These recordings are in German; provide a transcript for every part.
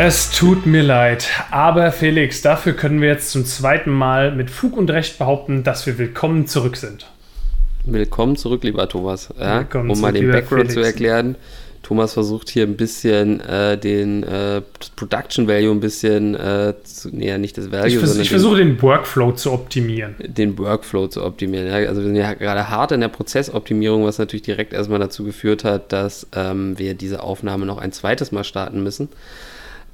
Es tut mir leid, aber Felix, dafür können wir jetzt zum zweiten Mal mit Fug und Recht behaupten, dass wir willkommen zurück sind. Willkommen zurück, lieber Thomas. Ja, um mal zurück, den lieber Background zu Felix. erklären. Thomas versucht hier ein bisschen äh, den äh, Production Value ein bisschen, äh, zu, nee, nicht das Value, Ich, sondern ich versuche den Workflow zu optimieren. den, den Workflow zu optimieren. Ja? Also wir sind ja gerade hart in der Prozessoptimierung, was natürlich direkt erstmal dazu geführt hat, dass ähm, wir diese Aufnahme noch ein zweites Mal starten müssen.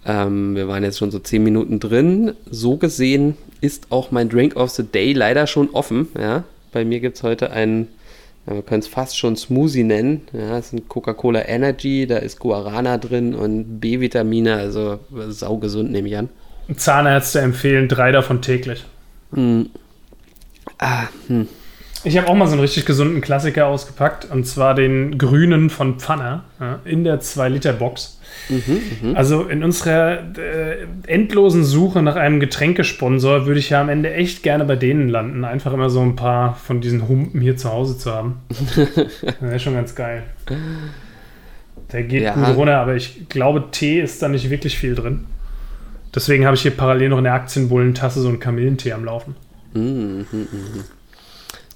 Ähm, wir waren jetzt schon so zehn Minuten drin. So gesehen ist auch mein Drink of the Day leider schon offen. Ja? Bei mir gibt es heute einen, ja, wir können es fast schon Smoothie nennen. Ja, es ist ein Coca-Cola Energy, da ist Guarana drin und B-Vitamine, also saugesund nehme ich an. Zahnärzte empfehlen drei davon täglich. Ah, hm. Ich habe auch mal so einen richtig gesunden Klassiker ausgepackt und zwar den grünen von Pfanner ja, in der 2-Liter-Box. Also in unserer äh, endlosen Suche nach einem Getränkesponsor würde ich ja am Ende echt gerne bei denen landen. Einfach immer so ein paar von diesen Humpen hier zu Hause zu haben. das wäre schon ganz geil. Der geht Ja. gut runter, aber ich glaube, Tee ist da nicht wirklich viel drin. Deswegen habe ich hier parallel noch in der Aktienbullentasse so einen Kamillentee am Laufen.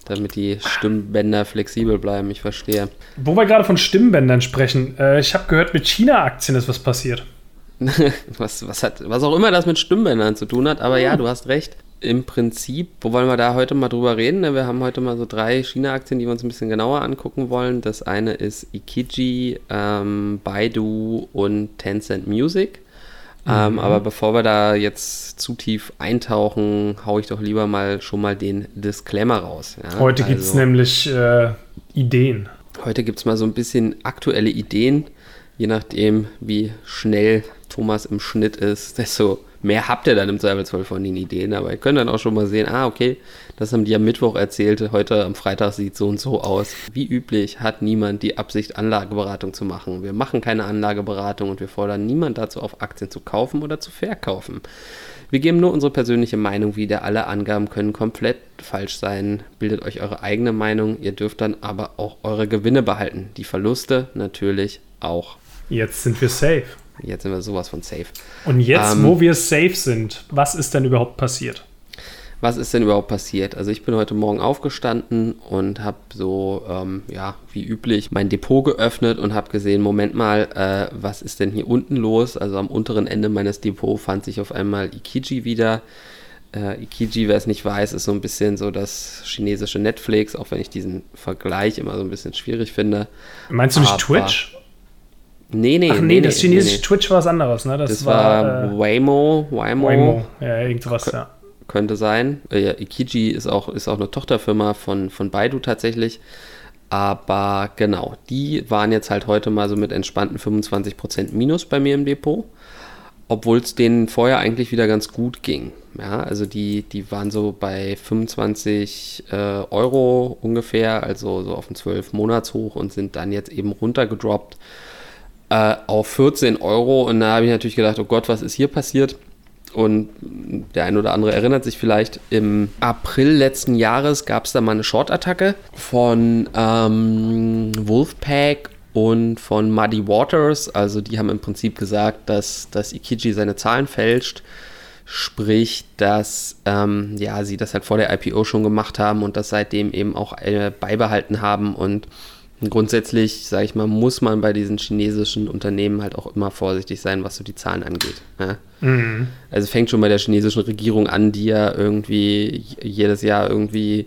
Damit die Stimmbänder flexibel bleiben, ich verstehe. Wo wir gerade von Stimmbändern sprechen, äh, ich habe gehört, mit China-Aktien ist was passiert. was, was, hat, was auch immer das mit Stimmbändern zu tun hat, aber ja, du hast recht. Im Prinzip, wo wollen wir da heute mal drüber reden? Wir haben heute mal so drei China-Aktien, die wir uns ein bisschen genauer angucken wollen. Das eine ist Ikiji, ähm, Baidu und Tencent Music. Ähm, aber bevor wir da jetzt zu tief eintauchen, hau ich doch lieber mal schon mal den Disclaimer raus. Ja? Heute gibt es Also- nämlich äh, Ideen. Heute gibt es mal so ein bisschen aktuelle Ideen. Je nachdem, wie schnell Thomas im Schnitt ist, desto mehr habt ihr dann im Zweifelsfall von den Ideen. Aber ihr könnt dann auch schon mal sehen, ah, okay, das haben die am Mittwoch erzählt, heute am Freitag sieht so und so aus. Wie üblich hat niemand die Absicht, Anlageberatung zu machen. Wir machen keine Anlageberatung und wir fordern niemand dazu auf, Aktien zu kaufen oder zu verkaufen. Wir geben nur unsere persönliche Meinung wieder. Alle Angaben können komplett falsch sein. Bildet euch eure eigene Meinung. Ihr dürft dann aber auch eure Gewinne behalten. Die Verluste natürlich auch. Jetzt sind wir safe. Jetzt sind wir sowas von safe. Und jetzt, Ähm, wo wir safe sind, was ist denn überhaupt passiert? Was ist denn überhaupt passiert? Also ich bin heute Morgen aufgestanden und habe so, ähm, ja, wie üblich, mein Depot geöffnet und habe gesehen, Moment mal, äh, was ist denn hier unten los? Also am unteren Ende meines Depots fand sich auf einmal Ikiji wieder. Äh, Ikiji, wer es nicht weiß, ist so ein bisschen so das chinesische Netflix, auch wenn ich diesen Vergleich immer so ein bisschen schwierig finde. Meinst du nicht aber- Twitch? Nee, nee, Ach nee, das chinesische nee. Twitch war was anderes, ne? Das, Das war, war äh, Waymo, Waymo, Waymo. Ja, irgendwas, ja. könnte sein. Äh, ja, Ikiji ist auch, ist auch eine Tochterfirma von, von Baidu tatsächlich. Aber genau, die waren jetzt halt heute mal so mit entspannten 25% Minus bei mir im Depot. Obwohl es denen vorher eigentlich wieder ganz gut ging. Ja, also die, die waren so bei 25 äh, Euro ungefähr, also so auf den 12 Monats hoch und sind dann jetzt eben runtergedroppt äh, auf 14 Euro. Und da habe ich natürlich gedacht, oh Gott, was ist hier passiert? Und der ein oder andere erinnert sich vielleicht, im April letzten Jahres gab es da mal eine Short-Attacke von ähm, Wolfpack und von Muddy Waters. Also die haben im Prinzip gesagt, dass, dass Ikiji seine Zahlen fälscht. Sprich, dass ähm, ja, sie das halt vor der IPO schon gemacht haben und das seitdem eben auch äh, beibehalten haben. Und grundsätzlich, sage ich mal, muss man bei diesen chinesischen Unternehmen halt auch immer vorsichtig sein, was so die Zahlen angeht. Ja? Also es fängt schon bei der chinesischen Regierung an, die ja irgendwie jedes Jahr irgendwie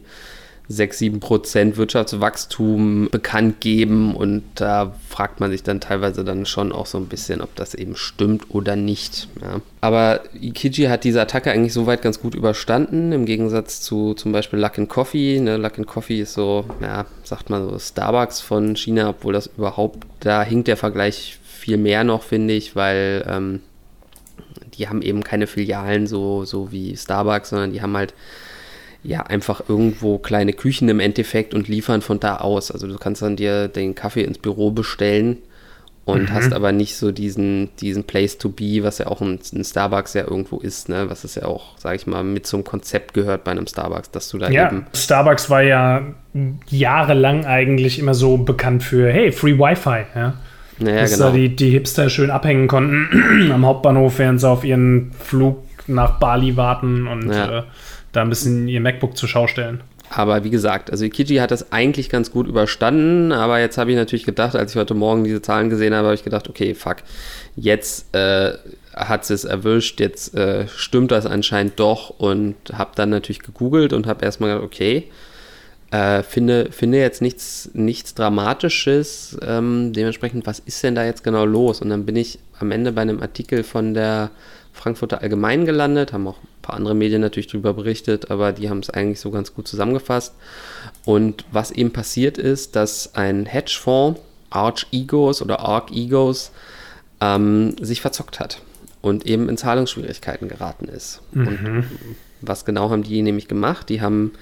6, 7 Prozent Wirtschaftswachstum bekannt geben und da fragt man sich dann teilweise dann schon auch so ein bisschen, ob das eben stimmt oder nicht. Ja. Aber Ikiji hat diese Attacke eigentlich soweit ganz gut überstanden, im Gegensatz zu zum Beispiel Luckin Coffee. Ne? Luckin Coffee ist so, ja, sagt man so Starbucks von China, obwohl das überhaupt, da hinkt der Vergleich viel mehr noch, finde ich, weil ähm, die haben eben keine Filialen so, so wie Starbucks, sondern die haben halt ja einfach irgendwo kleine Küchen im Endeffekt und liefern von da aus. Also du kannst dann dir den Kaffee ins Büro bestellen und hast aber nicht so diesen, diesen Place to be, was ja auch ein, ein Starbucks ja irgendwo ist, ne? Was es ja auch, sag ich mal, mit zum Konzept gehört bei einem Starbucks, dass du da Ja, eben Starbucks war ja jahrelang eigentlich immer so bekannt für, hey, Free Wi-Fi. Ja? Naja, dass genau. da die, die Hipster schön abhängen konnten am Hauptbahnhof, während sie auf ihren Flug nach Bali warten und ja. äh, da ein bisschen ihr MacBook zur Schau stellen. Aber wie gesagt, also Ikiji hat das eigentlich ganz gut überstanden, aber jetzt habe ich natürlich gedacht, als ich heute Morgen diese Zahlen gesehen habe, habe ich gedacht, okay, fuck, jetzt äh, hat es erwischt, jetzt äh, stimmt das anscheinend doch und habe dann natürlich gegoogelt und habe erstmal gedacht, okay, äh, finde, finde jetzt nichts, nichts Dramatisches. Ähm, dementsprechend, was ist denn da jetzt genau los? Und dann bin ich am Ende bei einem Artikel von der Frankfurter Allgemein gelandet, haben auch ein paar andere Medien natürlich darüber berichtet, aber die haben es eigentlich so ganz gut zusammengefasst. Und was eben passiert ist, dass ein Hedgefonds, Arch Egos oder Arc Egos, ähm, sich verzockt hat und eben in Zahlungsschwierigkeiten geraten ist. Mhm. Und was genau haben die nämlich gemacht? Die haben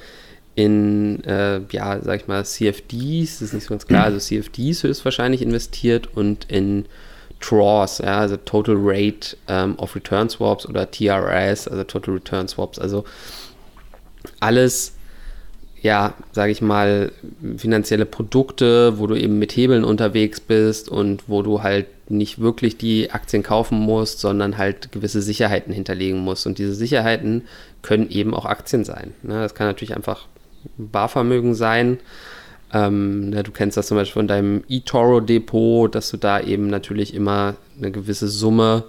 in, äh, ja, sag ich mal, CFDs, das ist nicht so ganz klar, also CFDs höchstwahrscheinlich investiert und in TRAWs, ja, also Total Rate ähm, of Return Swaps oder TRS, also Total Return Swaps, also alles, ja, sage ich mal, finanzielle Produkte, wo du eben mit Hebeln unterwegs bist und wo du halt nicht wirklich die Aktien kaufen musst, sondern halt gewisse Sicherheiten hinterlegen musst. Und diese Sicherheiten können eben auch Aktien sein. Ne? Das kann natürlich einfach Barvermögen sein. Ähm, na, du kennst das zum Beispiel von deinem eToro-Depot, dass du da eben natürlich immer eine gewisse Summe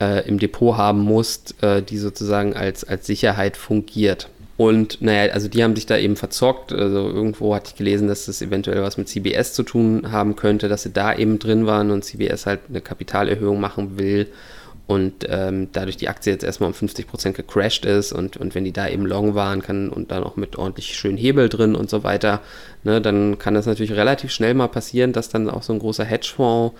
äh, im Depot haben musst, äh, die sozusagen als, als Sicherheit fungiert. Und naja, also die haben sich da eben verzockt. Also irgendwo hatte ich gelesen, dass das eventuell was mit CBS zu tun haben könnte, dass sie da eben drin waren und CBS halt eine Kapitalerhöhung machen will und ähm, dadurch die Aktie jetzt erstmal um 50% gecrashed ist und, und wenn die da eben long waren kann und dann auch mit ordentlich schön Hebel drin und so weiter, ne, dann kann das natürlich relativ schnell mal passieren, dass dann auch so ein großer Hedgefonds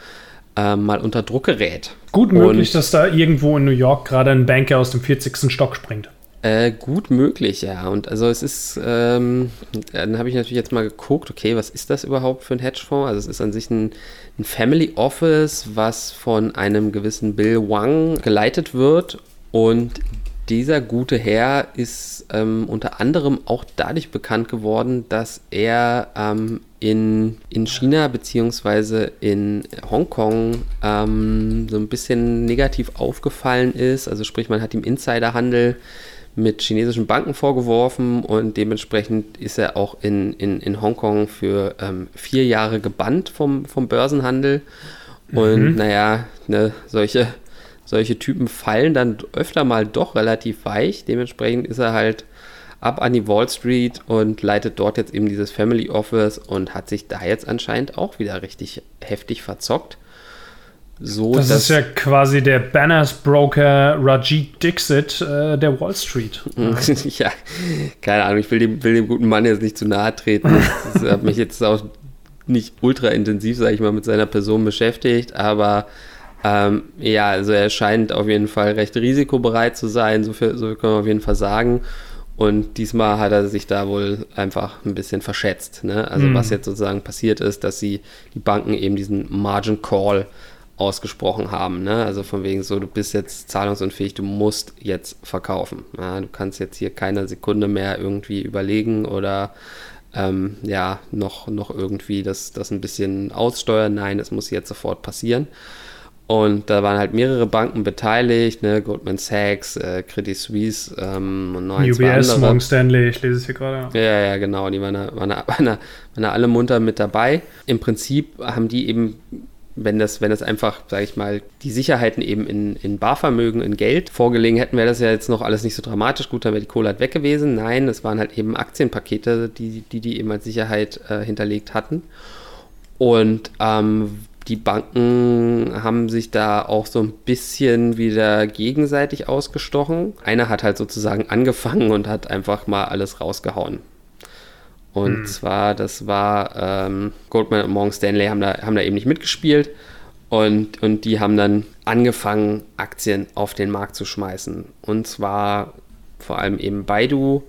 äh, mal unter Druck gerät. Gut möglich, und, dass da irgendwo in New York gerade ein Banker aus dem 40. Stock springt. Äh, gut möglich, ja. Und also es ist, ähm, dann habe ich natürlich jetzt mal geguckt, okay, was ist das überhaupt für ein Hedgefonds? Also es ist an sich ein, ein Family Office, was von einem gewissen Bill Wang geleitet wird. Und dieser gute Herr ist ähm, unter anderem auch dadurch bekannt geworden, dass er ähm, in, in China bzw. in Hongkong ähm, so ein bisschen negativ aufgefallen ist. Also sprich, man hat ihm Insiderhandel mit chinesischen Banken vorgeworfen und dementsprechend ist er auch in, in, in Hongkong für ähm, vier Jahre gebannt vom, vom Börsenhandel. Und mhm. naja, ne, solche, solche Typen fallen dann öfter mal doch relativ weich. Dementsprechend ist er halt ab an die Wall Street und leitet dort jetzt eben dieses Family Office und hat sich da jetzt anscheinend auch wieder richtig heftig verzockt so. Das ist ja quasi der Banners Broker Rajit Dixit äh, der Wall Street. ja, keine Ahnung, ich will dem, will dem guten Mann jetzt nicht zu nahe treten. Das hat mich jetzt auch nicht ultra intensiv, sage ich mal, mit seiner Person beschäftigt, aber ähm, ja, also er scheint auf jeden Fall recht risikobereit zu sein, so, viel, so können wir auf jeden Fall sagen. Und diesmal hat er sich da wohl einfach ein bisschen verschätzt. Ne? Also, mm. was jetzt sozusagen passiert ist, dass sie die Banken eben diesen Margin Call ausgesprochen haben. Ne? Also von wegen so, du bist jetzt zahlungsunfähig, du musst jetzt verkaufen. Ja? Du kannst jetzt hier keine Sekunde mehr irgendwie überlegen oder ähm, ja, noch, noch irgendwie das, das ein bisschen aussteuern. Nein, es muss jetzt sofort passieren. Und da waren halt mehrere Banken beteiligt, ne? Goldman Sachs, äh, Credit Suisse ähm, und ein, UBS, Morgan Stanley, ich lese es hier gerade. Ja, ja, genau, die waren da, waren, da, waren, da, waren da alle munter mit dabei. Im Prinzip haben die eben wenn das, wenn das einfach, sage ich mal, die Sicherheiten eben in, in Barvermögen, in Geld vorgelegen hätten, wäre das ja jetzt noch alles nicht so dramatisch. Gut, dann wäre die Kohle halt weg gewesen. Nein, es waren halt eben Aktienpakete, die die, die eben als Sicherheit äh, hinterlegt hatten. Und ähm, die Banken haben sich da auch so ein bisschen wieder gegenseitig ausgestochen. Einer hat halt sozusagen angefangen und hat einfach mal alles rausgehauen. Und hm. zwar, das war ähm, Goldman und Morgan Stanley haben da, haben da eben nicht mitgespielt. Und, und die haben dann angefangen, Aktien auf den Markt zu schmeißen. Und zwar vor allem eben Baidu,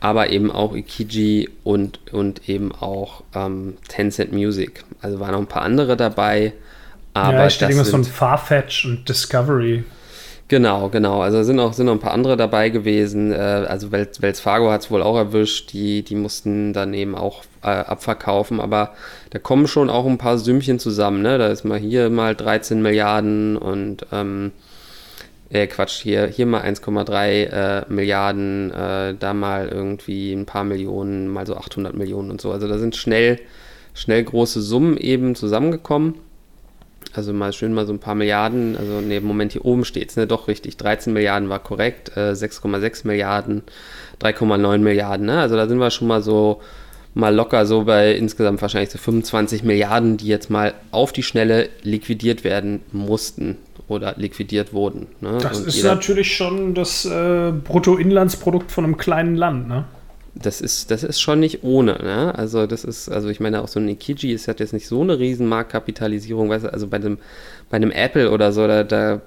aber eben auch Ikiji und, und eben auch ähm, Tencent Music. Also waren noch ein paar andere dabei. Aber ja, ich stelle irgendwas von Farfetch und Discovery. Genau, genau. Also sind auch sind noch ein paar andere dabei gewesen. Äh, also Wells, Fargo hat es wohl auch erwischt. Die, die mussten dann eben auch äh, abverkaufen. Aber da kommen schon auch ein paar Sümmchen zusammen. Ne? Da ist mal hier mal 13 Milliarden und ähm, äh, Quatsch, hier, hier mal 1,3 äh, Milliarden, äh, da mal irgendwie ein paar Millionen, mal so 800 Millionen und so. Also da sind schnell, schnell große Summen eben zusammengekommen. Also mal schön mal so ein paar Milliarden, also ne, Moment, hier oben steht es, ne, doch richtig, 13 Milliarden war korrekt, äh, 6,6 Milliarden, 3,9 Milliarden, ne? Also da sind wir schon mal so, mal locker so bei insgesamt wahrscheinlich so 25 Milliarden, die jetzt mal auf die Schnelle liquidiert werden mussten oder liquidiert wurden. Ne? Das Und ist natürlich schon das äh, Bruttoinlandsprodukt von einem kleinen Land, ne? Das ist, das ist schon nicht ohne, ne? Also das ist, also ich meine auch so ein Ikiji ist hat jetzt nicht so eine riesen Marktkapitalisierung, weißt du, also bei dem, bei einem Apple oder so, da, da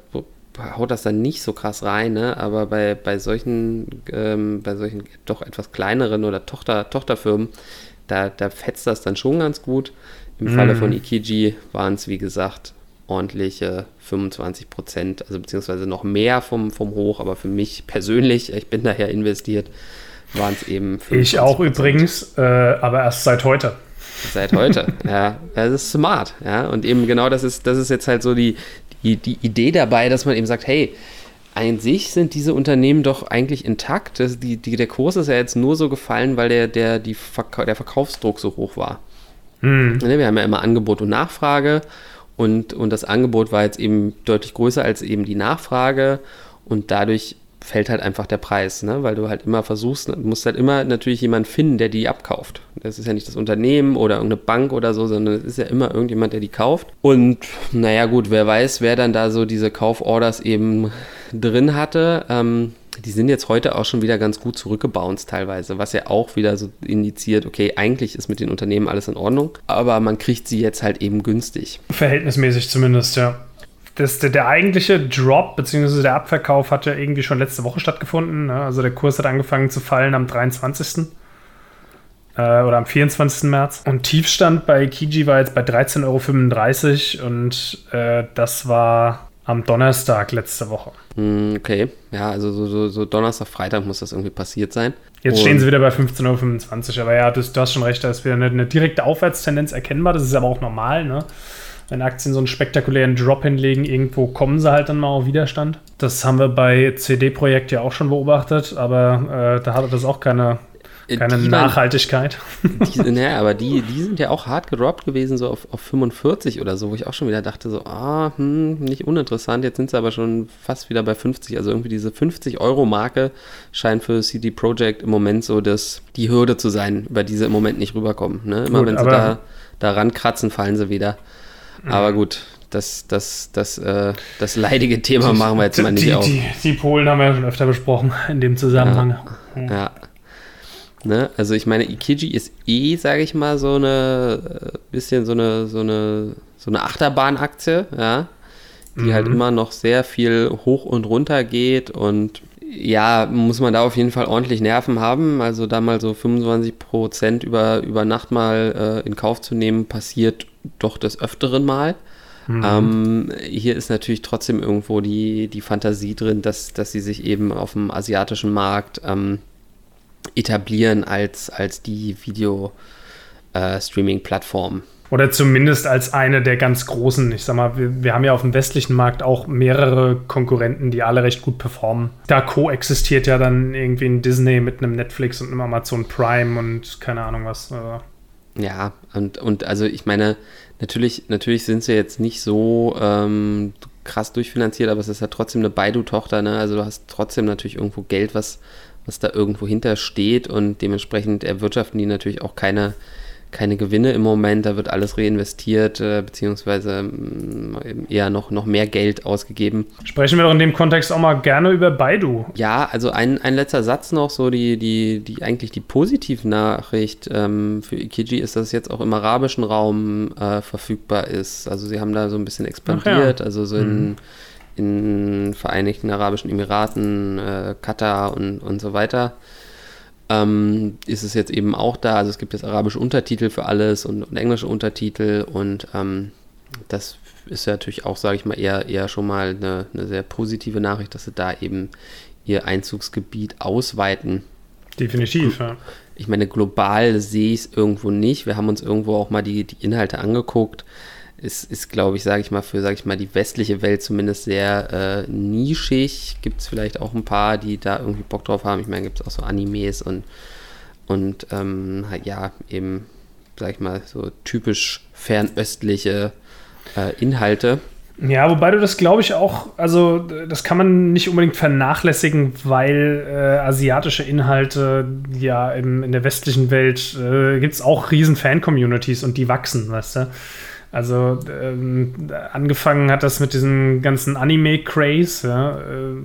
haut das dann nicht so krass rein, ne? Aber bei, bei solchen, ähm, bei solchen doch etwas kleineren oder Tochter, Tochterfirmen, da, da fetzt das dann schon ganz gut. Im mm. Falle von Ikiji waren es, wie gesagt, ordentliche 25 Prozent, also beziehungsweise noch mehr vom, vom Hoch, aber für mich persönlich, ich bin daher investiert, waren es eben 25 Ich auch übrigens, äh, aber erst seit heute. Seit heute, ja. Das ist smart, ja. Und eben genau das ist, das ist jetzt halt so die, die, die Idee dabei, dass man eben sagt, hey, an sich sind diese Unternehmen doch eigentlich intakt. Das, die, die, der Kurs ist ja jetzt nur so gefallen, weil der, der, die Verka der Verkaufsdruck so hoch war. Hm. Wir haben ja immer Angebot und Nachfrage und, und das Angebot war jetzt eben deutlich größer als eben die Nachfrage und dadurch fällt halt einfach der Preis, ne? weil du halt immer versuchst, du musst halt immer natürlich jemanden finden, der die abkauft. Das ist ja nicht das Unternehmen oder irgendeine Bank oder so, sondern es ist ja immer irgendjemand, der die kauft. Und naja gut, wer weiß, wer dann da so diese Kauforders eben drin hatte. Ähm, die sind jetzt heute auch schon wieder ganz gut zurückgebounced teilweise, was ja auch wieder so indiziert, okay, eigentlich ist mit den Unternehmen alles in Ordnung, aber man kriegt sie jetzt halt eben günstig. Verhältnismäßig zumindest, ja. Das, der, der, eigentliche Drop bzw. der Abverkauf hat ja irgendwie schon letzte Woche stattgefunden. Ne? Also der Kurs hat angefangen zu fallen am 23. Äh, oder am 24. März. Und Tiefstand bei Kiji war jetzt bei 13,35 Euro und äh, das war am Donnerstag letzte Woche. Hm, okay, ja, also so, so, so, Donnerstag, Freitag muss das irgendwie passiert sein. Jetzt Und stehen sie wieder bei 15,25 Uhr, aber ja, du, du, hast schon recht, da ist wieder eine, eine, direkte Aufwärtstendenz erkennbar, das ist aber auch normal, ne? Wenn Aktien so einen spektakulären Drop hinlegen, irgendwo kommen sie halt dann mal auf Widerstand. Das haben wir bei CD-Projekt ja auch schon beobachtet, aber äh, da hatte das auch keine äh, Keine die Nachhaltigkeit. Die, naja, aber die, die sind ja auch hart gedroppt gewesen, so auf, auf 45 oder so, wo ich auch schon wieder dachte, so, ah, hm, nicht uninteressant. Jetzt sind sie aber schon fast wieder bei 50. Also irgendwie diese 50-Euro-Marke scheint für CD Projekt im Moment so das, die Hürde zu sein, über die sie im Moment nicht rüberkommen. Ne? Immer gut, wenn sie da, da rankratzen, fallen sie wieder. Aber gut, das, das, das, äh, das leidige Thema die, machen wir jetzt mal nicht die, auf. Die, die, Polen haben wir ja schon öfter besprochen in dem Zusammenhang. Ja, ja. Ne? Also ich meine, Ikiji ist eh, sage ich mal, so eine äh, bisschen so eine, so eine, so eine Achterbahnaktie, ja, die halt mhm. halt immer noch sehr viel hoch und runter geht und ja, muss man da auf jeden Fall ordentlich Nerven haben. Also da mal so 25 Prozent über, über Nacht mal äh, in Kauf zu nehmen, passiert doch des Öfteren mal. Mhm. Ähm, hier ist natürlich trotzdem irgendwo die, die Fantasie drin, dass, dass sie sich eben auf dem asiatischen Markt ähm, etablieren als, als die Video-Streaming-Plattform. Äh, Oder zumindest als eine der ganz großen. Ich sag mal, wir, wir, haben ja auf dem westlichen Markt auch mehrere Konkurrenten, die alle recht gut performen. Da koexistiert ja dann irgendwie ein Disney mit einem Netflix und einem Amazon Prime und keine Ahnung was. Also. Ja, und, und also ich meine, natürlich, natürlich sind sie jetzt nicht so ähm, krass durchfinanziert, aber es ist ja trotzdem eine Baidu-Tochter, ne? Also du hast trotzdem natürlich irgendwo Geld, was, was da irgendwo hinter steht und dementsprechend erwirtschaften die natürlich auch keine, keine Gewinne im Moment, da wird alles reinvestiert, äh, beziehungsweise äh, eher noch, noch mehr Geld ausgegeben. Sprechen wir doch in dem Kontext auch mal gerne über Baidu. Ja, also ein, ein letzter Satz noch, so die, die, die eigentlich die positive Nachricht ähm, für Ikiji ist, dass es jetzt auch im arabischen Raum äh, verfügbar ist. Also sie haben da so ein bisschen expandiert, ja. also so in mhm in Vereinigten Arabischen Emiraten, äh, Katar und, und so weiter. Ähm, ist es jetzt eben auch da. Also es gibt jetzt arabische Untertitel für alles und, und englische Untertitel und ähm, das ist ja natürlich auch, sage ich mal, eher, eher schon mal eine, eine sehr positive Nachricht, dass sie da eben ihr Einzugsgebiet ausweiten. Definitiv, ja. Ich meine, global sehe ich es irgendwo nicht. Wir haben uns irgendwo auch mal die, die Inhalte angeguckt. Es ist, glaube ich, sage ich mal, für, sage ich mal, die westliche Welt zumindest sehr äh, nischig. Gibt es vielleicht auch ein paar, die da irgendwie Bock drauf haben. Ich meine, gibt es auch so Animes und, und ähm, ja, eben, sage ich mal, so typisch fernöstliche äh, Inhalte. Ja, wobei du das glaube ich auch, also das kann man nicht unbedingt vernachlässigen, weil äh, asiatische Inhalte ja im, in der westlichen Welt äh, gibt es auch riesen Fan-Communities und die wachsen, weißt du. Also ähm, angefangen hat das mit diesem ganzen Anime-Craze, ja, äh,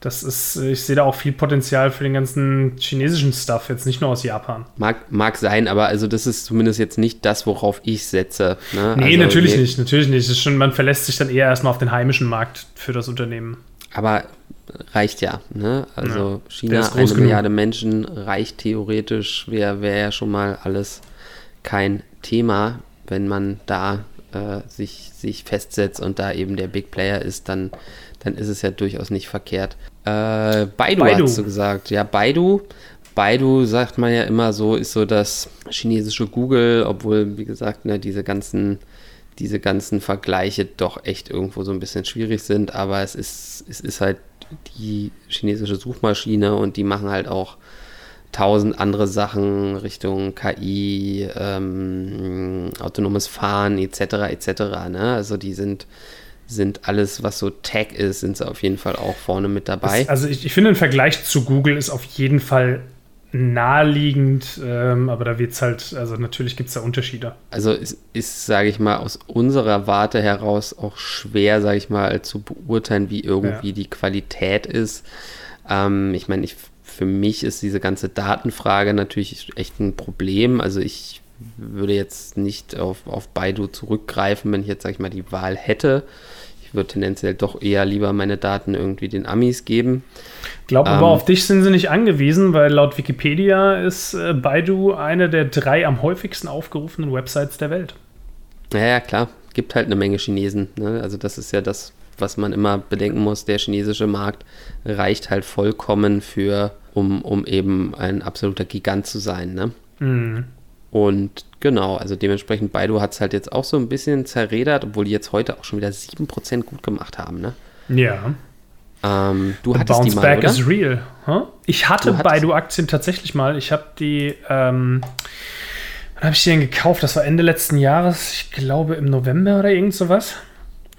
das ist, ich sehe da auch viel Potenzial für den ganzen chinesischen Stuff, jetzt nicht nur aus Japan. Mag, mag sein, aber also das ist zumindest jetzt nicht das, worauf ich setze. Ne? Nee, also, natürlich nee. nicht, natürlich nicht. Schon, man verlässt sich dann eher erstmal auf den heimischen Markt für das Unternehmen. Aber reicht ja. Ne? Also ja, China, eine genug. Milliarde Menschen, reicht theoretisch, wäre wär ja schon mal alles kein Thema. Wenn man da äh, sich, sich festsetzt und da eben der Big Player ist, dann, dann ist es ja durchaus nicht verkehrt. Äh, Baidu, Baidu. hast du gesagt. Ja, Baidu. Baidu sagt man ja immer so, ist so das chinesische Google, obwohl, wie gesagt, ne, diese ganzen diese ganzen Vergleiche doch echt irgendwo so ein bisschen schwierig sind, aber es ist, es ist halt die chinesische Suchmaschine und die machen halt auch tausend andere Sachen Richtung KI, ähm, autonomes Fahren etc. etc. Ne? Also die sind sind alles, was so Tech ist, sind sie auf jeden Fall auch vorne mit dabei. Also ich, ich finde, im Vergleich zu Google ist auf jeden Fall naheliegend, ähm, aber da wird es halt, also natürlich gibt es da Unterschiede. Also es ist, sage ich mal, aus unserer Warte heraus auch schwer, sage ich mal, zu beurteilen, wie irgendwie ja. die Qualität ist. Ähm, ich meine, ich für mich ist diese ganze Datenfrage natürlich echt ein Problem. Also ich würde jetzt nicht auf, auf Baidu zurückgreifen, wenn ich jetzt, sag ich mal, die Wahl hätte. Ich würde tendenziell doch eher lieber meine Daten irgendwie den Amis geben. Ich glaube ähm, aber, auf dich sind sie nicht angewiesen, weil laut Wikipedia ist äh, Baidu eine der drei am häufigsten aufgerufenen Websites der Welt. Ja, ja klar. Gibt halt eine Menge Chinesen. Ne? Also das ist ja das, was man immer bedenken muss. Der chinesische Markt reicht halt vollkommen für um, um eben ein absoluter Gigant zu sein. Ne? Mhm. Und genau, also dementsprechend Baidu hat es halt jetzt auch so ein bisschen zerredert, obwohl die jetzt heute auch schon wieder 7% gut gemacht haben. Ne? Ja. Ähm, du The hattest Bounce die mal, Back oder? is real. Huh? Ich hatte Baidu-Aktien tatsächlich mal. Ich habe die, ähm, wann habe ich die denn gekauft? Das war Ende letzten Jahres, ich glaube im November oder irgend sowas.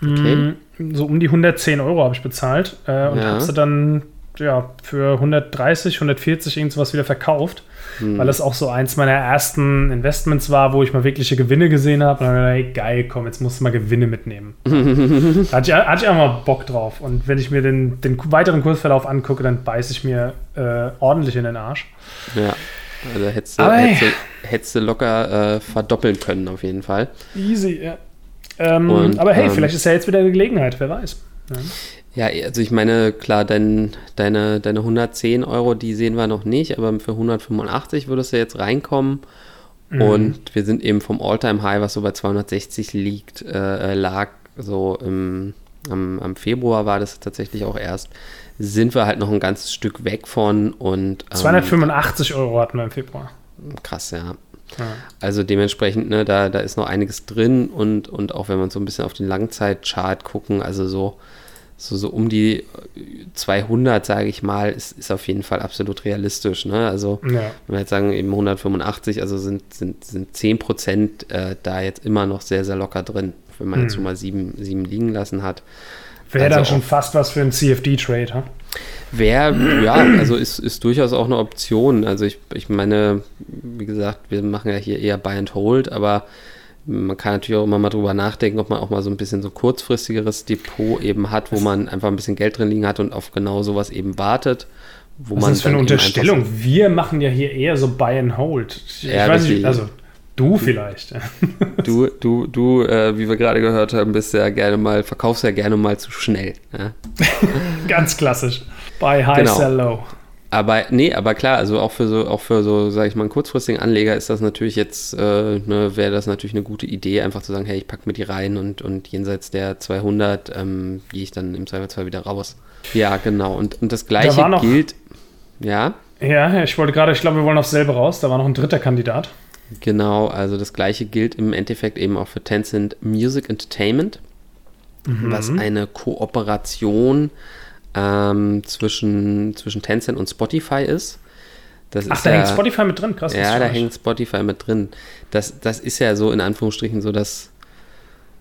Okay. Mm, so um die 110 Euro habe ich bezahlt äh, und ja. habe sie dann ja, für 130, 140 irgendwas wieder verkauft, hm. weil das auch so eins meiner ersten Investments war, wo ich mal wirkliche Gewinne gesehen habe. Und dann habe ich gedacht, hey, geil, komm, jetzt musst du mal Gewinne mitnehmen. da hatte ich, hatte ich auch mal Bock drauf. Und wenn ich mir den, den weiteren Kursverlauf angucke, dann beiße ich mir äh, ordentlich in den Arsch. Ja. Also hättest du, hättest, du, hättest du locker äh, verdoppeln können, auf jeden Fall. Easy, ja. Ähm, Und, aber hey, ähm, vielleicht ist ja jetzt wieder eine Gelegenheit, wer weiß. Ja. Ja, also ich meine, klar, dein, deine, deine 110 Euro, die sehen wir noch nicht, aber für 185 würdest du jetzt reinkommen. Mhm. Und wir sind eben vom All-Time-High, was so bei 260 liegt, äh, lag so im, am, am Februar war das tatsächlich auch erst, sind wir halt noch ein ganzes Stück weg von und ähm, 285 Euro hatten wir im Februar. Krass, ja. Ja. Also dementsprechend, ne, da, da ist noch einiges drin und, und auch wenn man so ein bisschen auf den Langzeitchart gucken, also so so, so um die 200, sage ich mal, ist, ist auf jeden Fall absolut realistisch. Ne? Also, ja. wenn wir jetzt sagen, eben 185, also sind, sind, sind 10 Prozent äh, da jetzt immer noch sehr, sehr locker drin, wenn man hm. jetzt schon mal sieben, sieben liegen lassen hat. Wäre also dann schon fast was für einen CFD-Trade, ha? Wäre, ja, also ist, ist durchaus auch eine Option. Also ich, ich meine, wie gesagt, wir machen ja hier eher Buy and Hold, aber man kann natürlich auch immer mal drüber nachdenken, ob man auch mal so ein bisschen so kurzfristigeres Depot eben hat, wo man einfach ein bisschen Geld drin liegen hat und auf genau sowas eben wartet. Wo Was man ist das für eine Unterstellung? Wir machen ja hier eher so Buy and Hold. Ich ja, weiß nicht, also du vielleicht. Du, du, du, äh, wie wir gerade gehört haben, bist ja gerne mal, verkaufst ja gerne mal zu schnell. Ja? Ganz klassisch. Buy high, genau. sell low. Aber nee, aber klar, also auch für so, auch für so, sage ich mal, einen kurzfristigen Anleger ist das natürlich jetzt, äh, ne, wäre das natürlich eine gute Idee, einfach zu sagen, hey, ich packe mir die rein und, und jenseits der 200 ähm, gehe ich dann im Zweifelsfall wieder raus. Ja, genau. Und, und das Gleiche Da noch- gilt, ja, Ja, ich wollte gerade, ich glaube, wir wollen aufs selbe raus. Da war noch ein dritter Kandidat. genau, also das Gleiche gilt im Endeffekt eben auch für Tencent Music Entertainment, was eine Kooperation ähm, zwischen, zwischen Tencent und Spotify ist. Das Ach, da ja, hängt Spotify mit drin, krass. Ja, da hängt Spotify mit drin. Das, das ist ja so in Anführungsstrichen so das,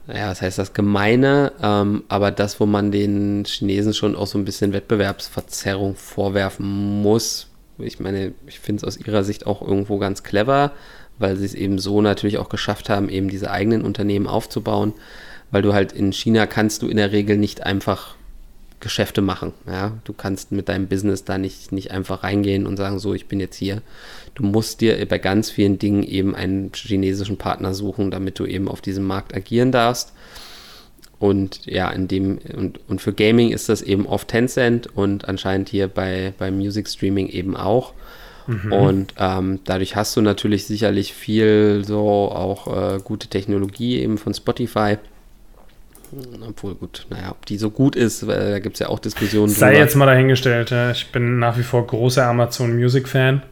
ja, was heißt das Gemeine, ähm, aber das, wo man den Chinesen schon auch so ein bisschen Wettbewerbsverzerrung vorwerfen muss. Ich meine, ich finde es aus ihrer Sicht auch irgendwo ganz clever, weil sie es eben so natürlich auch geschafft haben, eben diese eigenen Unternehmen aufzubauen, weil du halt in China kannst du in der Regel nicht einfach Geschäfte machen. Ja? Du kannst mit deinem Business da nicht, nicht einfach reingehen und sagen, so, ich bin jetzt hier. Du musst dir bei ganz vielen Dingen eben einen chinesischen Partner suchen, damit du eben auf diesem Markt agieren darfst. Und ja, in dem, und, und für Gaming ist das eben oft Tencent und anscheinend hier bei, bei Music Streaming eben auch. Und ähm, dadurch hast du natürlich sicherlich viel so auch äh, gute Technologie eben von Spotify. Obwohl, gut, naja, ob die so gut ist, weil da gibt es ja auch Diskussionen Sei jetzt mal dahingestellt. ja. Ich bin nach wie vor großer Amazon Music Fan.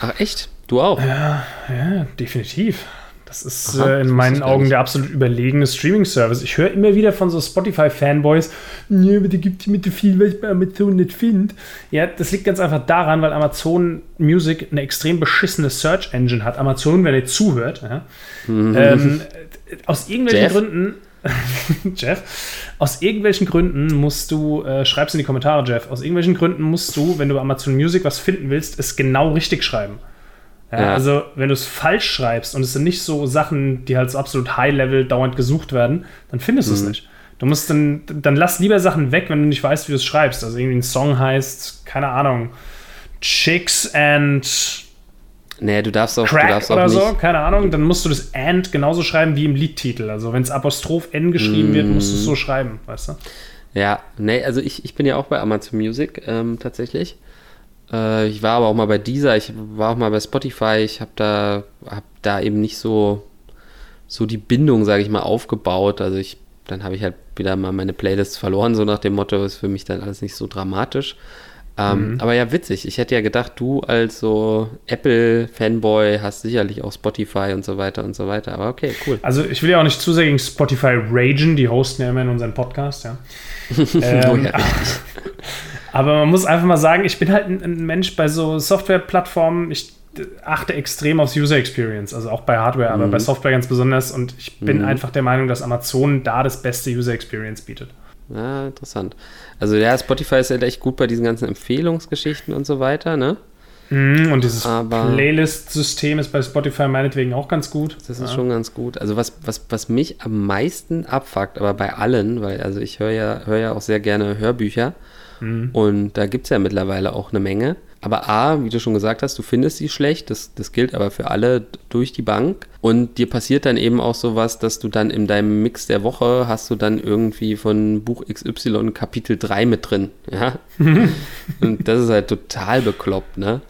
Ach, echt? Du auch? Ja, ja, definitiv. Das ist Aha, äh, das in wusste meinen Augen der absolut überlegene Streaming-Service. Ich höre immer wieder von so Spotify-Fanboys, nee, aber da gibt es mit viel, was ich bei Amazon nicht finde. Ja, das liegt ganz einfach daran, weil Amazon Music eine extrem beschissene Search-Engine hat. Amazon, wenn ihr zuhört, ja, ähm, aus irgendwelchen Jeff? Gründen, Jeff, aus irgendwelchen Gründen musst du, äh, schreib's in die Kommentare, Jeff, aus irgendwelchen Gründen musst du, wenn du bei Amazon Music was finden willst, es genau richtig schreiben. Ja, Ja. Also, wenn du es falsch schreibst und es sind nicht so Sachen, die halt so absolut High-Level dauernd gesucht werden, dann findest du es nicht. Du musst dann, dann lass lieber Sachen weg, wenn du nicht weißt, wie du es schreibst. Also irgendwie ein Song heißt, keine Ahnung, Chicks and Nee, du darfst auch, du Crack darfst auch oder nicht. so, keine Ahnung, dann musst du das and genauso schreiben wie im Liedtitel. Also wenn es Apostroph N geschrieben wird, musst du es so schreiben, weißt du? Ja, nee, also ich, ich bin ja auch bei Amazon Music ähm, tatsächlich. Äh, ich war aber auch mal bei dieser, ich war auch mal bei Spotify. Ich habe da, hab da eben nicht so, so die Bindung, sage ich mal, aufgebaut. Also ich, dann habe ich halt wieder mal meine Playlists verloren, so nach dem Motto, ist für mich dann alles nicht so dramatisch. Ähm, Aber ja, witzig. Ich hätte ja gedacht, du als so Apple-Fanboy hast sicherlich auch Spotify und so weiter und so weiter. Aber okay, cool. Also ich will ja auch nicht zu sehr gegen Spotify ragen, die hosten ja immer in unseren Podcast, ja. Oh ähm, ja, aber man muss einfach mal sagen, ich bin halt ein, Mensch bei so Softwareplattformen, ich achte extrem aufs User Experience, also auch bei Hardware, aber bei Software ganz besonders und ich bin einfach der Meinung, dass Amazon da das beste User Experience bietet. Ja, interessant. Also ja, Spotify ist halt echt gut bei diesen ganzen Empfehlungsgeschichten und so weiter, ne? Mhm, Und dieses Playlist-System ist bei Spotify meinetwegen auch ganz gut. Das ist ja. schon ganz gut. Also was, was, was mich am meisten abfuckt, aber bei allen, weil also ich höre ja, höre ja auch sehr gerne Hörbücher und da gibt es ja mittlerweile auch eine Menge. Aber A, wie du schon gesagt hast, du findest sie schlecht, das, das gilt aber für alle durch die Bank. Und dir passiert dann eben auch sowas, dass du dann in deinem Mix der Woche hast du dann irgendwie von Buch XY Kapitel 3 mit drin. Ja? und das ist halt total bekloppt, ne?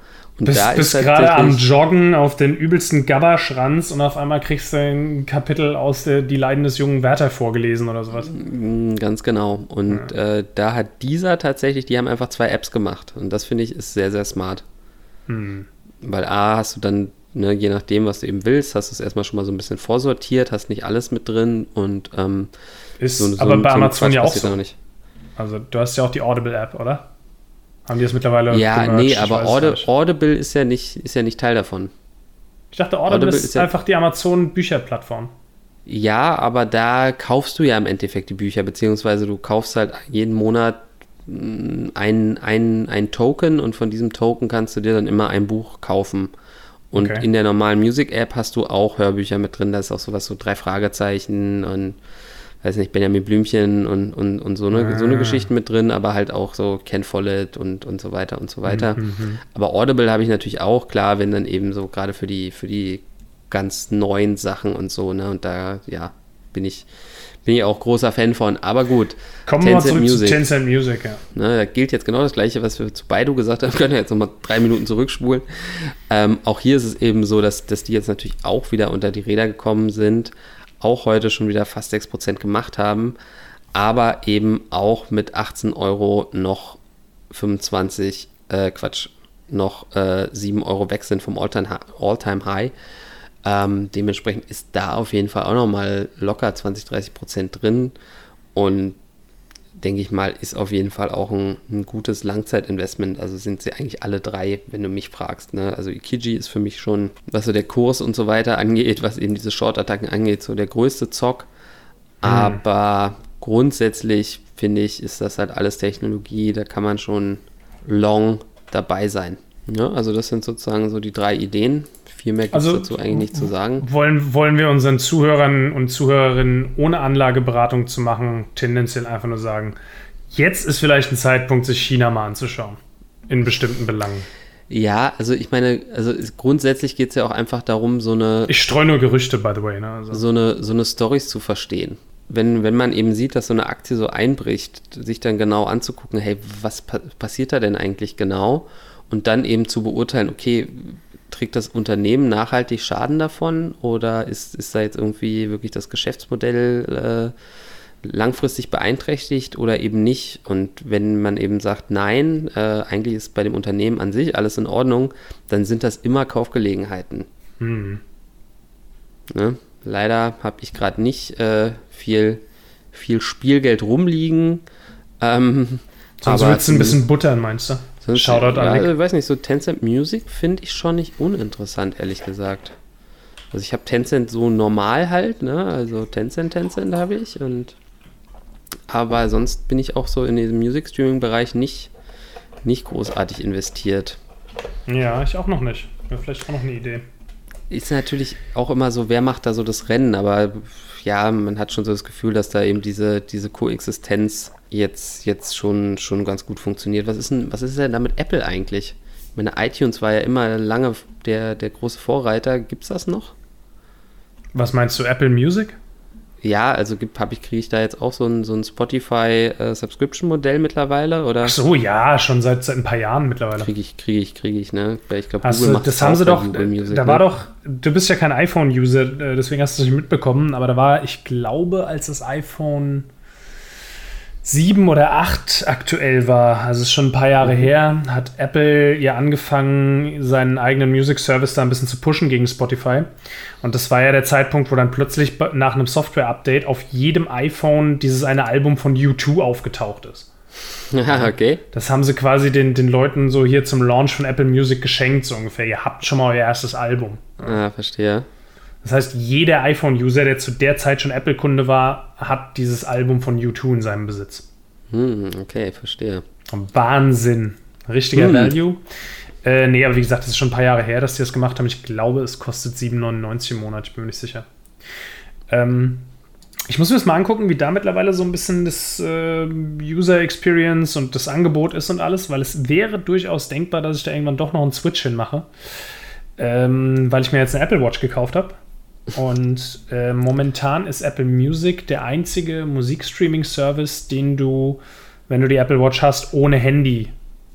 Und Bist, da bist ist gerade am Joggen auf den übelsten Gabberschranz und auf einmal kriegst du ein Kapitel aus der Die Leiden des jungen Werther vorgelesen oder sowas. Mm, Ganz genau. Und äh, da hat dieser tatsächlich, die haben einfach zwei Apps gemacht. Und das finde ich ist sehr, sehr smart. Hm. Weil A, hast du dann, ne, je nachdem, was du eben willst, hast du es erstmal schon mal so ein bisschen vorsortiert, hast nicht alles mit drin und ähm, Ist so, so aber bei so Amazon ja auch so. nicht. Also du hast ja auch die Audible-App, oder? Haben die das mittlerweile Ja, gemerged? nee, aber Audi nicht. Audible ist ja, nicht, ist ja nicht Teil davon. Ich dachte, Audible, Audible ist, ist ja- einfach die Amazon-Bücherplattform. Ja, aber da kaufst du ja im Endeffekt die Bücher, beziehungsweise du kaufst halt jeden Monat mm, ein, ein, ein Token und von diesem Token kannst du dir dann immer ein Buch kaufen. Und Okay. in der normalen Music-App hast du auch Hörbücher mit drin, da ist auch sowas so drei Fragezeichen und weiß nicht, Benjamin Blümchen und, und, und so eine, so eine Ah. Geschichte mit drin, aber halt auch so Ken Follett und, und so weiter und so weiter. Mhm, Aber Audible habe ich natürlich auch, klar, wenn dann eben so gerade für die, für die ganz neuen Sachen und so, ne? Und da, ja, bin ich, bin ich auch großer Fan von. Aber gut. Kommen wir mal zurück Music. zu Tencent Music, ja. Ne, da gilt jetzt genau das Gleiche, was wir zu Baidu gesagt haben. Können wir jetzt nochmal drei Minuten zurückspulen. Ähm, auch hier ist es eben so, dass, dass die jetzt natürlich auch wieder unter die Räder gekommen sind. Auch heute schon wieder fast 6% gemacht haben. Aber eben auch mit 18 Euro noch 25, äh, Quatsch, noch äh, 7 Euro weg sind vom All-Time-High. Ähm, dementsprechend ist da auf jeden Fall auch nochmal locker 20, 30 Prozent drin. Und denke ich mal, ist auf jeden Fall auch ein, ein, gutes Langzeitinvestment. Also sind sie eigentlich alle drei, wenn du mich fragst. Ne? Also Ikiji ist für mich schon, was so der Kurs und so weiter angeht, was eben diese Short-Attacken angeht, so der größte Zock. Mhm. Aber grundsätzlich finde ich, ist das halt alles Technologie, da kann man schon long dabei sein. Ne? also das sind sozusagen so die drei Ideen. Viel mehr gibt es also, dazu eigentlich nicht zu sagen. Wollen, wollen wir unseren Zuhörern und Zuhörerinnen ohne Anlageberatung zu machen, tendenziell einfach nur sagen, jetzt ist vielleicht ein Zeitpunkt, sich China mal anzuschauen. In bestimmten Belangen. Ja, also ich meine, also grundsätzlich geht es ja auch einfach darum, so eine. Ich streue nur Gerüchte, by the way. Ne? Also. So eine, so eine Storys zu verstehen wenn, wenn man eben sieht, dass so eine Aktie so einbricht, sich dann genau anzugucken, hey, was pa passiert da denn eigentlich genau? Und dann eben zu beurteilen, okay, trägt das Unternehmen nachhaltig Schaden davon oder ist, ist da jetzt irgendwie wirklich das Geschäftsmodell äh, langfristig beeinträchtigt oder eben nicht? Und wenn man eben sagt, nein, äh, eigentlich ist bei dem Unternehmen an sich alles in Ordnung, dann sind das immer Kaufgelegenheiten. Mhm. Ne? Leider habe ich gerade nicht äh, viel, viel Spielgeld rumliegen. Ähm, Sonst würdest du ein bisschen buttern, meinst du? Sonst, Shoutout ja, an Ich weiß nicht, so Tencent Music finde ich schon nicht uninteressant, ehrlich gesagt. Also ich habe Tencent so normal halt, ne? Also Tencent, Tencent habe ich und aber sonst bin ich auch so in diesem Music Streaming Bereich nicht, nicht großartig investiert. Ja, ich auch noch nicht. Wäre vielleicht auch noch eine Idee ist natürlich auch immer so, wer macht da so das Rennen, aber ja, man hat schon so das Gefühl, dass da eben diese, diese Koexistenz jetzt, jetzt schon, schon ganz gut funktioniert. Was ist, denn, was ist denn da mit Apple eigentlich? Ich meine, iTunes war ja immer lange der, der große Vorreiter. Gibt es das noch? Was meinst du, Apple Music? Ja, also habe ich, kriege ich da jetzt auch so ein, so ein Spotify-Subscription-Modell äh, mittlerweile? Oder? Ach so, ja, schon seit, seit ein paar Jahren mittlerweile. Kriege ich, kriege ich, kriege ich, ne? Ich glaube, Google macht das haben sie doch, Music, da ne? war doch, du bist ja kein iPhone-User, äh, deswegen hast du es nicht mitbekommen, aber da war, ich glaube, als das iPhone sieben oder acht aktuell war, also ist schon ein paar Jahre mhm. her, hat Apple ja angefangen, seinen eigenen Music Service da ein bisschen zu pushen gegen Spotify. Und das war ja der Zeitpunkt, wo dann plötzlich nach einem Software-Update auf jedem iPhone dieses eine Album von U2 aufgetaucht ist. Ja, okay. Das haben sie quasi den, den Leuten so hier zum Launch von Apple Music geschenkt, so ungefähr. Ihr habt schon mal euer erstes Album. Ah, verstehe. Das heißt, jeder iPhone-User, der zu der Zeit schon Apple-Kunde war, hat dieses Album von U2 in seinem Besitz. Hm, okay, verstehe. Wahnsinn. Richtiger hm. Value. Äh, nee, aber wie gesagt, das ist schon ein paar Jahre her, dass die das gemacht haben. Ich glaube, es kostet 7,99 im Monat, ich bin mir nicht sicher. Ähm, ich muss mir das mal angucken, wie da mittlerweile so ein bisschen das äh, User Experience und das Angebot ist und alles, weil es wäre durchaus denkbar, dass ich da irgendwann doch noch einen Switch hinmache. Ähm, weil ich mir jetzt eine Apple Watch gekauft habe. Und äh, momentan ist Apple Music der einzige Musikstreaming-Service, den du, wenn du die Apple Watch hast, ohne Handy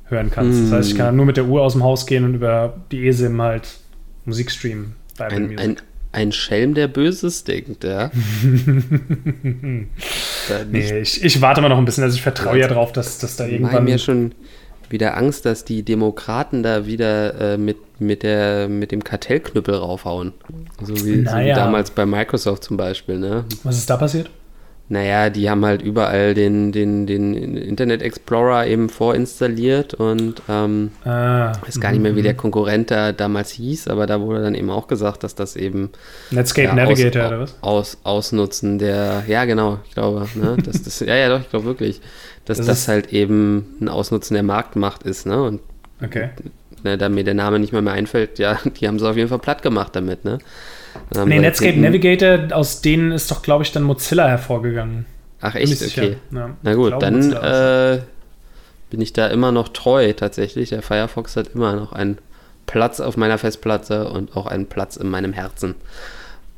hören kannst. Mm. Das heißt, ich kann nur mit der Uhr aus dem Haus gehen und über die eSIM halt Musik streamen bei Apple ein, Music. Ein, ein Schelm, der Böses denkt, ja. nee, ich, ich, warte mal noch ein bisschen, also ich vertraue ja drauf, dass, dass da irgendwann. mir schon wieder Angst, dass die Demokraten da wieder äh, mit, mit, der, mit dem Kartellknüppel raufhauen. So wie, naja. so wie damals bei Microsoft zum Beispiel. Ne? Was ist da passiert? Naja, die haben halt überall den, den, den Internet Explorer eben vorinstalliert und ähm, ah, weiß gar nicht mehr, wie der mhm. Konkurrent da damals hieß, aber da wurde dann eben auch gesagt, dass das eben Netscape ja, Navigator aus, oder was? Aus, Ausnutzen der, ja genau, ich glaube, ne, das, das, ja, ja doch, ich glaube wirklich, dass das, das halt eben ein Ausnutzen der Marktmacht ist, ne? Und okay. ne, da mir der Name nicht mehr, mehr einfällt, ja, die haben es auf jeden Fall platt gemacht damit, ne? Nee, Netscape Navigator, aus denen ist doch, glaube ich, dann Mozilla hervorgegangen. Ach echt? Okay. Ja. Na gut, dann äh, bin ich da immer noch treu tatsächlich. Der Firefox hat immer noch einen Platz auf meiner Festplatte und auch einen Platz in meinem Herzen.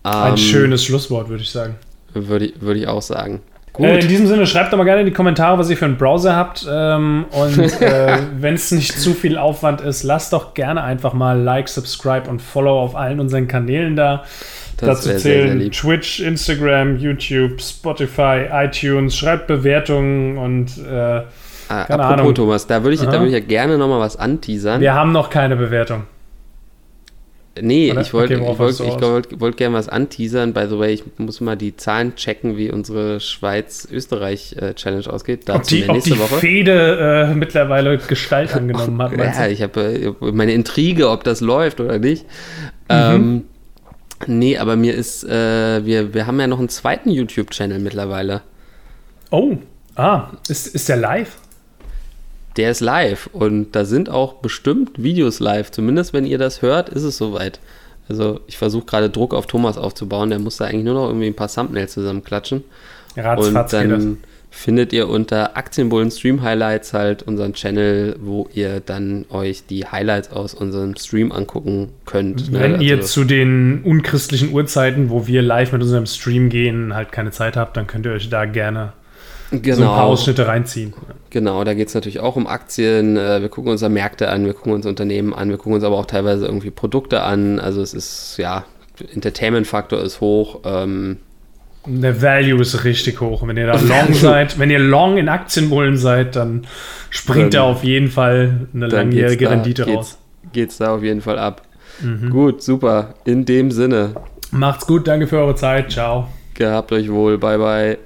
Ein ähm, schönes Schlusswort, würde ich sagen. Würde würde ich auch sagen. Äh, in diesem Sinne, schreibt doch mal gerne in die Kommentare, was ihr für einen Browser habt. Ähm, und äh, wenn es nicht zu viel Aufwand ist, lasst doch gerne einfach mal Like, Subscribe und Follow auf allen unseren Kanälen da. Das Dazu zählen sehr, sehr Twitch, Instagram, YouTube, Spotify, iTunes. Schreibt Bewertungen und äh, ah, keine apropos, Ahnung. Thomas, da würde ich, würd ich ja gerne noch mal was anteasern. Wir haben noch keine Bewertung. Nee, Oder? ich wollte okay, ich wollt, ich wollt, wollt gerne was anteasern. By the way, ich muss mal die Zahlen checken, wie unsere Schweiz-Österreich-Challenge ausgeht. Dazu ob die, nächste ob die Woche. Fehde äh, mittlerweile Gestalt angenommen hat. ja, ich habe äh, meine Intrige, ob das läuft oder nicht. Mhm. Ähm, nee, aber mir ist, äh, wir, wir haben ja noch einen zweiten YouTube-Channel mittlerweile. Oh, ah, ist, ist der live? Der ist live und da sind auch bestimmt Videos live. Zumindest wenn ihr das hört, ist es soweit. Also ich versuche gerade Druck auf Thomas aufzubauen. Der muss da eigentlich nur noch irgendwie ein paar Thumbnails zusammenklatschen. Ratzfatz und dann findet ihr unter Aktienbullen Stream Highlights halt unseren Channel, wo ihr dann euch die Highlights aus unserem Stream angucken könnt. Ne? Wenn ne? ihr also zu den unchristlichen Uhrzeiten, wo wir live mit unserem Stream gehen, halt keine Zeit habt, dann könnt ihr euch da gerne genau. so ein paar Ausschnitte reinziehen. Genau, da geht es natürlich auch um Aktien. Äh, wir gucken uns da Märkte an, wir gucken uns Unternehmen an, wir gucken uns aber auch teilweise irgendwie Produkte an. Also es ist, ja, Entertainment-Faktor ist hoch. Ähm, der Value ist richtig hoch. Wenn ihr da long seid, wenn ihr long in Aktienbullen seid, dann springt da auf jeden Fall eine langjährige da, Rendite geht's, raus. Geht's da auf jeden Fall ab. Mhm. Gut, super. In dem Sinne. Macht's gut, danke für eure Zeit. Ciao. Gehabt euch wohl. Bye, bye.